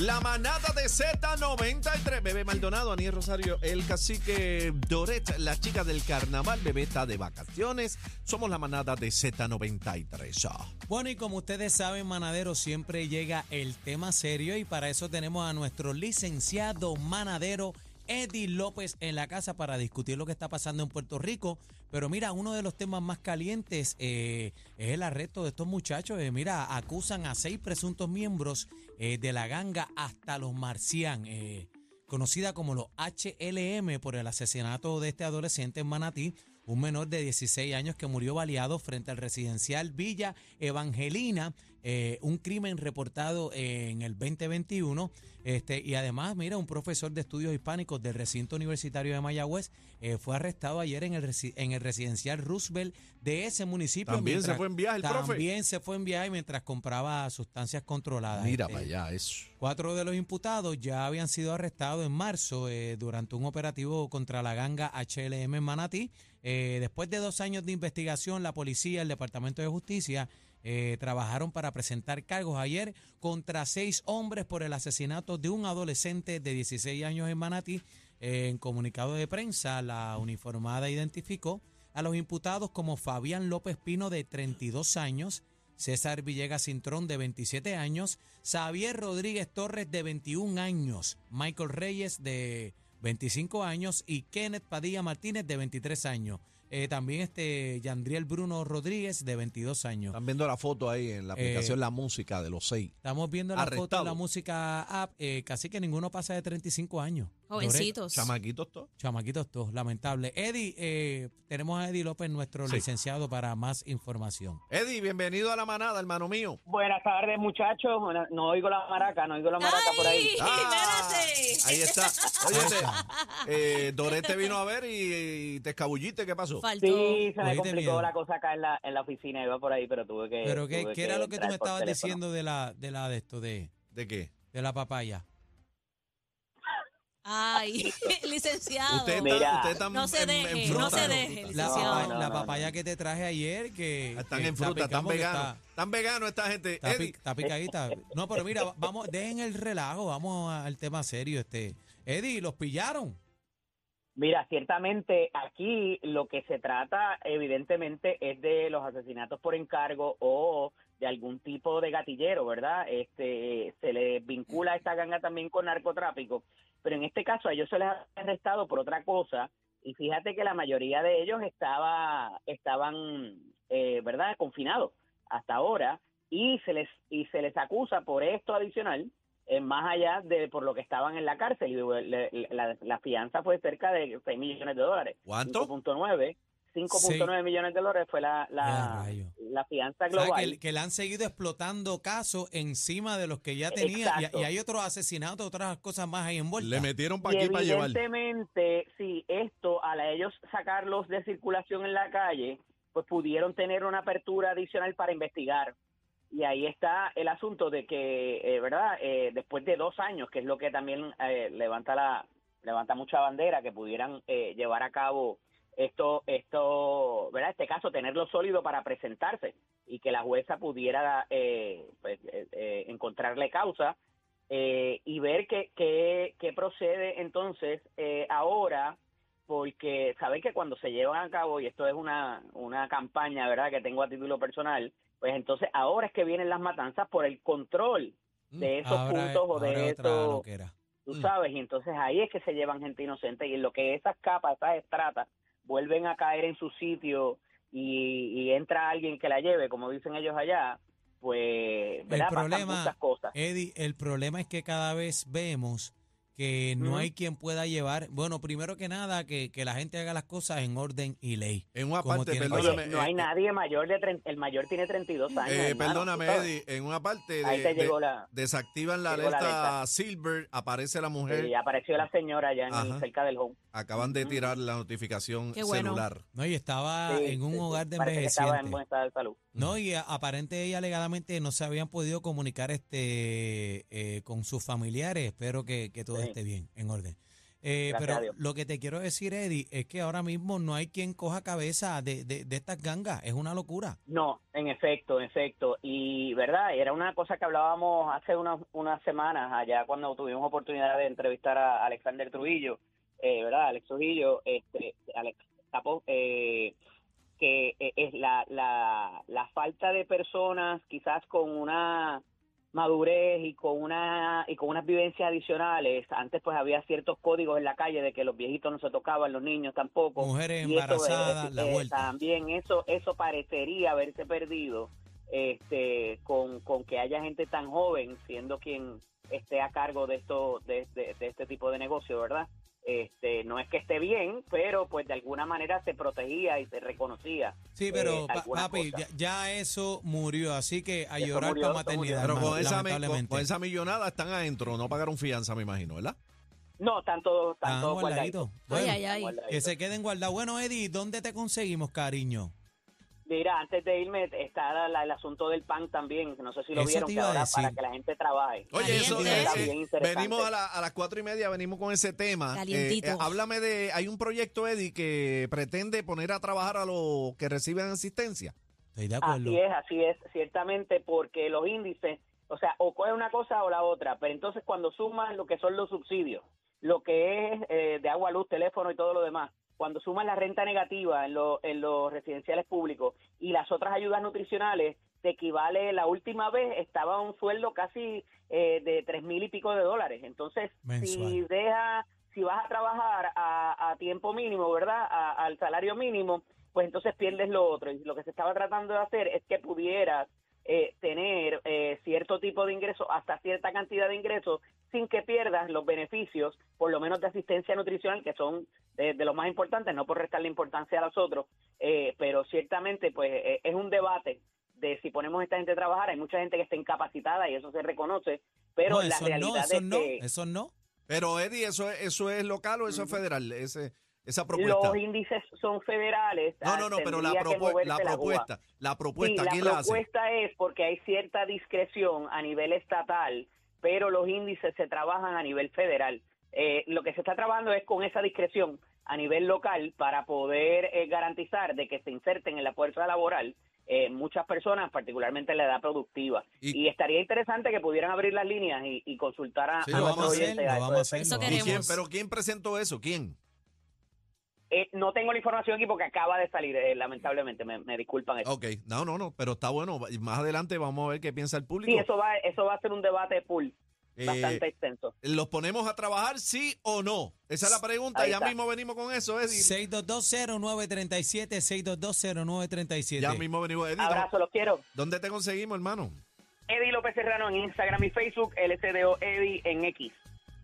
La manada de Z93. Bebé Maldonado, Aniel Rosario, el cacique Doret, la chica del carnaval. Bebé está de vacaciones. Somos la manada de Z93. Ah. Bueno, y como ustedes saben, manadero, siempre llega el tema serio y para eso tenemos a nuestro licenciado manadero Eddie López en la casa para discutir lo que está pasando en Puerto Rico. Pero mira, uno de los temas más calientes eh, es el arresto de estos muchachos. Eh, mira, acusan a seis presuntos miembros eh, de la ganga hasta los Marcian, eh, conocida como los HLM por el asesinato de este adolescente en Manatí un menor de 16 años que murió baleado frente al residencial Villa Evangelina, eh, un crimen reportado en el 2021. Este, y además, mira, un profesor de estudios hispánicos del recinto universitario de Mayagüez eh, fue arrestado ayer en el, en el residencial Roosevelt de ese municipio. También se fue en viaje el profe. También se fue en viaje mientras compraba sustancias controladas. Mira Este, para allá, eso. Cuatro de los imputados ya habían sido arrestados en marzo eh, durante un operativo contra la ganga HLM en Manatí. Eh, después de dos años de investigación, la policía, el Departamento de Justicia eh, trabajaron para presentar cargos ayer contra seis hombres por el asesinato de un adolescente de 16 años en Manatí. En comunicado de prensa, la uniformada identificó a los imputados como Fabián López Pino de 32 años, César Villegas Cintrón de 27 años, Xavier Rodríguez Torres de 21 años, Michael Reyes de 25 años y Kenneth Padilla Martínez de 23 años. Eh, también este Yandriel Bruno Rodríguez de 22 años. Están viendo la foto ahí en la aplicación La Música de los seis. Estamos viendo la foto Arrestado. la música app, eh, casi que ninguno pasa de 35 años. Jovencitos. Chamaquitos todos. Chamaquitos todos, lamentable. Eddie, eh, tenemos a Eddie López, nuestro Sí. licenciado, para más información. Eddie, bienvenido a la manada, hermano mío. Buenas tardes, muchachos. Bueno, No oigo la maraca, no oigo la maraca por ahí. Espérate! ahí está. Oye, eh, Doré te vino a ver y, y te escabulliste. ¿Qué pasó? Faltó. Sí, se me complicó miedo. la cosa acá en la, en la oficina. Iba por ahí, pero tuve que. Pero ¿qué, tuve qué era lo que tú me estabas teléfono. diciendo de la de la de esto de, ¿De qué? de la papaya? Ay, licenciado. Usted Mira. está, usted está No se en- fruta, no se deje, La, licenciado. papa- No, no, la no, papaya que te traje ayer que Están que en fruta, están veganos. Está, Están veganos esta gente. está pic- está picadita. No, pero mira, va- vamos, dejen el relajo, vamos al tema serio. Este, Eddie, los pillaron. Mira, ciertamente aquí lo que se trata, evidentemente, es de los asesinatos por encargo o de algún tipo de gatillero, ¿verdad? Este, se le vincula a esta ganga también con narcotráfico, pero en este caso a ellos se les ha arrestado por otra cosa y fíjate que la mayoría de ellos estaba, estaban, eh, ¿verdad? Confinados hasta ahora y se les y se les acusa por esto adicional eh, más allá de por lo que estaban en la cárcel. Y la fianza fue cerca de 6 millones de dólares. ¿Cuánto? 5.9. 5.9 millones de dólares fue la, la, la fianza O sea, global. que, que le han seguido explotando casos encima de los que ya tenía y, hay otros asesinatos, otras cosas más ahí envueltas. Le metieron para aquí para llevar. evidentemente, sí, esto, al ellos sacarlos de circulación en la calle, pues pudieron tener una apertura adicional para investigar. Y ahí está el asunto de que, eh, ¿verdad? Eh, después de dos años, que es lo que también eh, levanta la levanta mucha bandera, que pudieran eh, llevar a cabo esto, esto, ¿verdad? Este caso, tenerlo sólido para presentarse y que la jueza pudiera eh, pues, eh, eh, encontrarle causa eh, y ver qué, qué, qué procede entonces eh, ahora, porque saben que cuando se llevan a cabo, y esto es una, una campaña, ¿verdad?, que tengo a título personal, pues entonces ahora es que vienen las matanzas por el control de esos Ahora- puntos o de ahora es otra estos, loquera. tú Mm. sabes, y entonces ahí es que se llevan gente inocente y en lo que esas capas, esas estratas, vuelven a caer en su sitio y, y entra alguien que la lleve, como dicen ellos allá, pues, ¿verdad? Pasan problema-. Eddie, el problema es que cada vez vemos que no hay quien pueda llevar, bueno, primero que nada, que, que la gente haga las cosas en orden y ley. En una parte, perdóname. Oye, no hay eh, nadie mayor de tre- el mayor tiene 32 años. eh, hermano, perdóname. Eddie. En una parte Ahí de, te de- llegó la desactivan la alerta. Silver, aparece la mujer. y apareció la señora allá en cerca del home. Acaban de tirar la notificación Qué bueno. celular. No, y estaba Sí, en un sí, sí. hogar de que estaba en envejecientes. buen estado de salud. No, y aparente y alegadamente no se habían podido comunicar este eh, con sus familiares. Espero que, que todo Sí. Esté bien, en orden. Eh, pero lo que te quiero decir, Eddie, es que ahora mismo no hay quien coja cabeza de, de, de estas gangas. Es una locura. No, en efecto, en efecto. Y, ¿verdad? Era una cosa que hablábamos hace unas, unas semanas, allá cuando tuvimos oportunidad de entrevistar a Alexander Trujillo, eh, ¿verdad? Alex Trujillo, este, Alex eh, que eh, es la, la, la falta de personas quizás con una madurez y con una y con unas vivencias adicionales antes pues había ciertos códigos en la calle de que los viejitos no se tocaban los niños tampoco Mujeres embarazadas, eh, la eh, vuelta. También eso, eso parecería haberse perdido este, con, con que haya gente tan joven siendo quien esté a cargo de esto, de, de- de este tipo de negocio, ¿verdad? Este, no es que esté bien, pero pues de alguna manera se protegía y se reconocía. Sí, pero eh, pa- algunas papi, ya, eso murió, así que a Eso llorar murió, para maternidad. Pero con esa, con, esa millonada están adentro, no pagaron fianza, me imagino, ¿verdad? No, tanto, Ah, tanto guardadito. Ay, Bueno, ay, ay. que se queden guardados. Bueno, Eddie, ¿dónde te conseguimos, cariño? Mira, antes de irme está la- la- el asunto del pan también, no sé si lo Eso vieron, que ahora para que la gente trabaje. Oye, eso Caliente. eh, Está eh, bien interesante. venimos a, la- a las cuatro y media, venimos con ese tema. Calientito. Eh, eh, háblame de, hay un proyecto, Eddie, que pretende poner a trabajar a los que reciben asistencia. Estoy de acuerdo. Así es, así es, ciertamente, porque los índices, o sea, o coge una cosa o la otra, pero entonces cuando sumas lo que son los subsidios, lo que es eh, de agua, luz, teléfono y todo lo demás, cuando sumas la renta negativa en, lo- en los residenciales públicos y las otras ayudas nutricionales, te equivale, la última vez estaba un sueldo casi eh, de tres mil y pico de dólares. Entonces, si deja, si vas a trabajar a, a tiempo mínimo, ¿verdad? A- al salario mínimo, pues entonces pierdes lo otro. Y lo que se estaba tratando de hacer es que pudieras eh, tener eh, cierto tipo de ingresos, hasta cierta cantidad de ingresos, sin que pierdas los beneficios, por lo menos de asistencia nutricional, que son de, de los más importantes, no por restarle importancia a los otros, eh, pero ciertamente pues eh, es un debate de si ponemos a esta gente a trabajar, hay mucha gente que está incapacitada y eso se reconoce, pero no, la realidad no, eso es no, que eso no. Pero, Eddie, ¿eso, es- eso es local o eso es federal? Ese, esa propuesta. los índices son federales. No, no, no, pero la, propu- la la propuesta, la propuesta, Sí, ¿quién la la hace? propuesta es porque hay cierta discreción a nivel estatal, pero los índices se trabajan a nivel federal. Eh, lo que se está trabajando es con esa discreción a nivel local para poder eh, garantizar de que se inserten en la fuerza laboral eh, muchas personas, particularmente en la edad productiva. Y- Y, estaría interesante que pudieran abrir las líneas y, y consultar a, Sí, a lo nuestros vamos a hacer, oyentes lo a vamos a eso de hacer, Eso lo ¿Y vamos a quién, queremos. pero quién presentó eso? ¿Quién? Eh, no tengo la información aquí porque acaba de salir, eh, lamentablemente, me, me disculpan. eso. Ok, no, no, no, pero está bueno. Y Más adelante vamos a ver qué piensa el público. Sí, eso va, eso va a ser un debate full, Eh, bastante extenso. ¿Los ponemos a trabajar sí o no? Esa es la pregunta. Ahí ya está. mismo venimos con eso, Eddie. 6220937, 6220937. Ya mismo venimos, Eddie. ¿dó- Abrazo, los quiero. ¿Dónde te conseguimos, hermano? Eddie López Serrano en Instagram y Facebook, LCDO Eddie en X.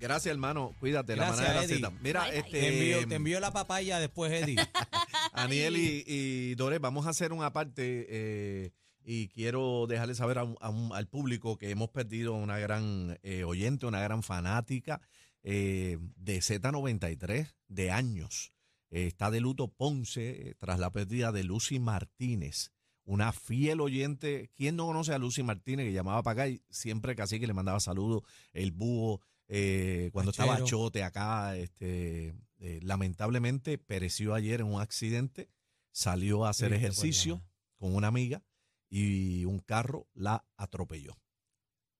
Gracias, hermano. Cuídate, la Gracias, manera de la Eddie. Z. Mira, Bye, bye. este. Te envío, te envío la papaya después, Eddie. Aniel y, y Dore, vamos a hacer una parte eh, y quiero dejarle saber a al público que hemos perdido una gran eh, oyente, una gran fanática eh, de Z93 de años. Eh, está de luto Ponce tras la pérdida de Lucy Martínez, una fiel oyente. ¿Quién no conoce a Lucy Martínez que llamaba para acá y siempre casi que le mandaba saludos? El búho, eh, cuando estaba. Chote acá, este, eh, lamentablemente pereció ayer en un accidente, salió a hacer Triste, ejercicio pues, con una amiga y un carro la atropelló.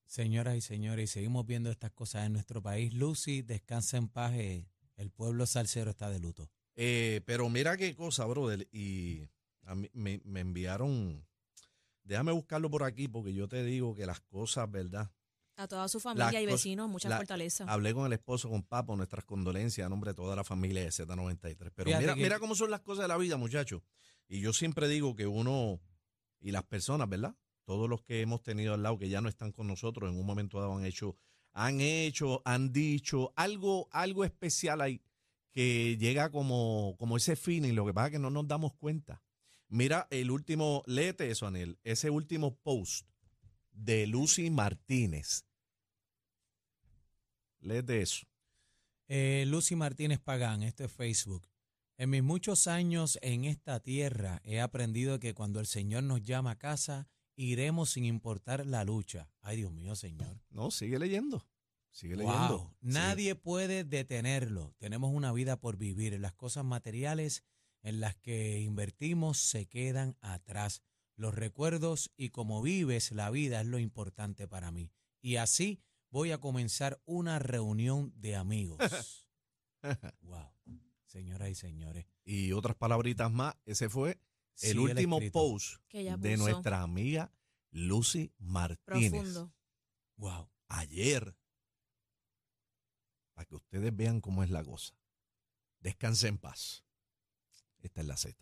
Señoras y señores, y seguimos viendo estas cosas en nuestro país. Lucy, descansa en paz. eh, El pueblo salsero está de luto. Eh, pero mira qué cosa, brother, y a mí me, me enviaron, déjame buscarlo por aquí porque yo te digo que las cosas, ¿verdad? A toda su familia y vecinos, mucha la- fortaleza. Hablé con el esposo, con Papo, nuestras condolencias a nombre de toda la familia de Z93. Pero Fíjate mira, que- mira cómo son las cosas de la vida, muchachos. Y yo siempre digo que uno y las personas, ¿verdad? Todos los que hemos tenido al lado que ya no están con nosotros, en un momento dado han hecho, han hecho, han dicho algo, algo especial ahí que llega como, como ese feeling. Lo que pasa es que no nos damos cuenta. Mira el último, léete eso, Anel, ese último post de Lucy Martínez. Léete eso. Eh, Lucy Martínez Pagán, esto es Facebook. En mis muchos años en esta tierra he aprendido que cuando el Señor nos llama a casa, iremos sin importar la lucha. Ay, Dios mío, Señor. No, sigue leyendo. Sigue leyendo. Nadie puede detenerlo. Tenemos una vida por vivir. Las cosas materiales en las que invertimos se quedan atrás. Los recuerdos y cómo vives la vida es lo importante para mí. Y así voy a comenzar una reunión de amigos. wow. Señoras y señores. Y otras palabritas más. Ese fue el último post de nuestra amiga Lucy Martínez. Profundo. Wow. Ayer. Para que ustedes vean cómo es la cosa. Descanse en paz. Esta es la Z.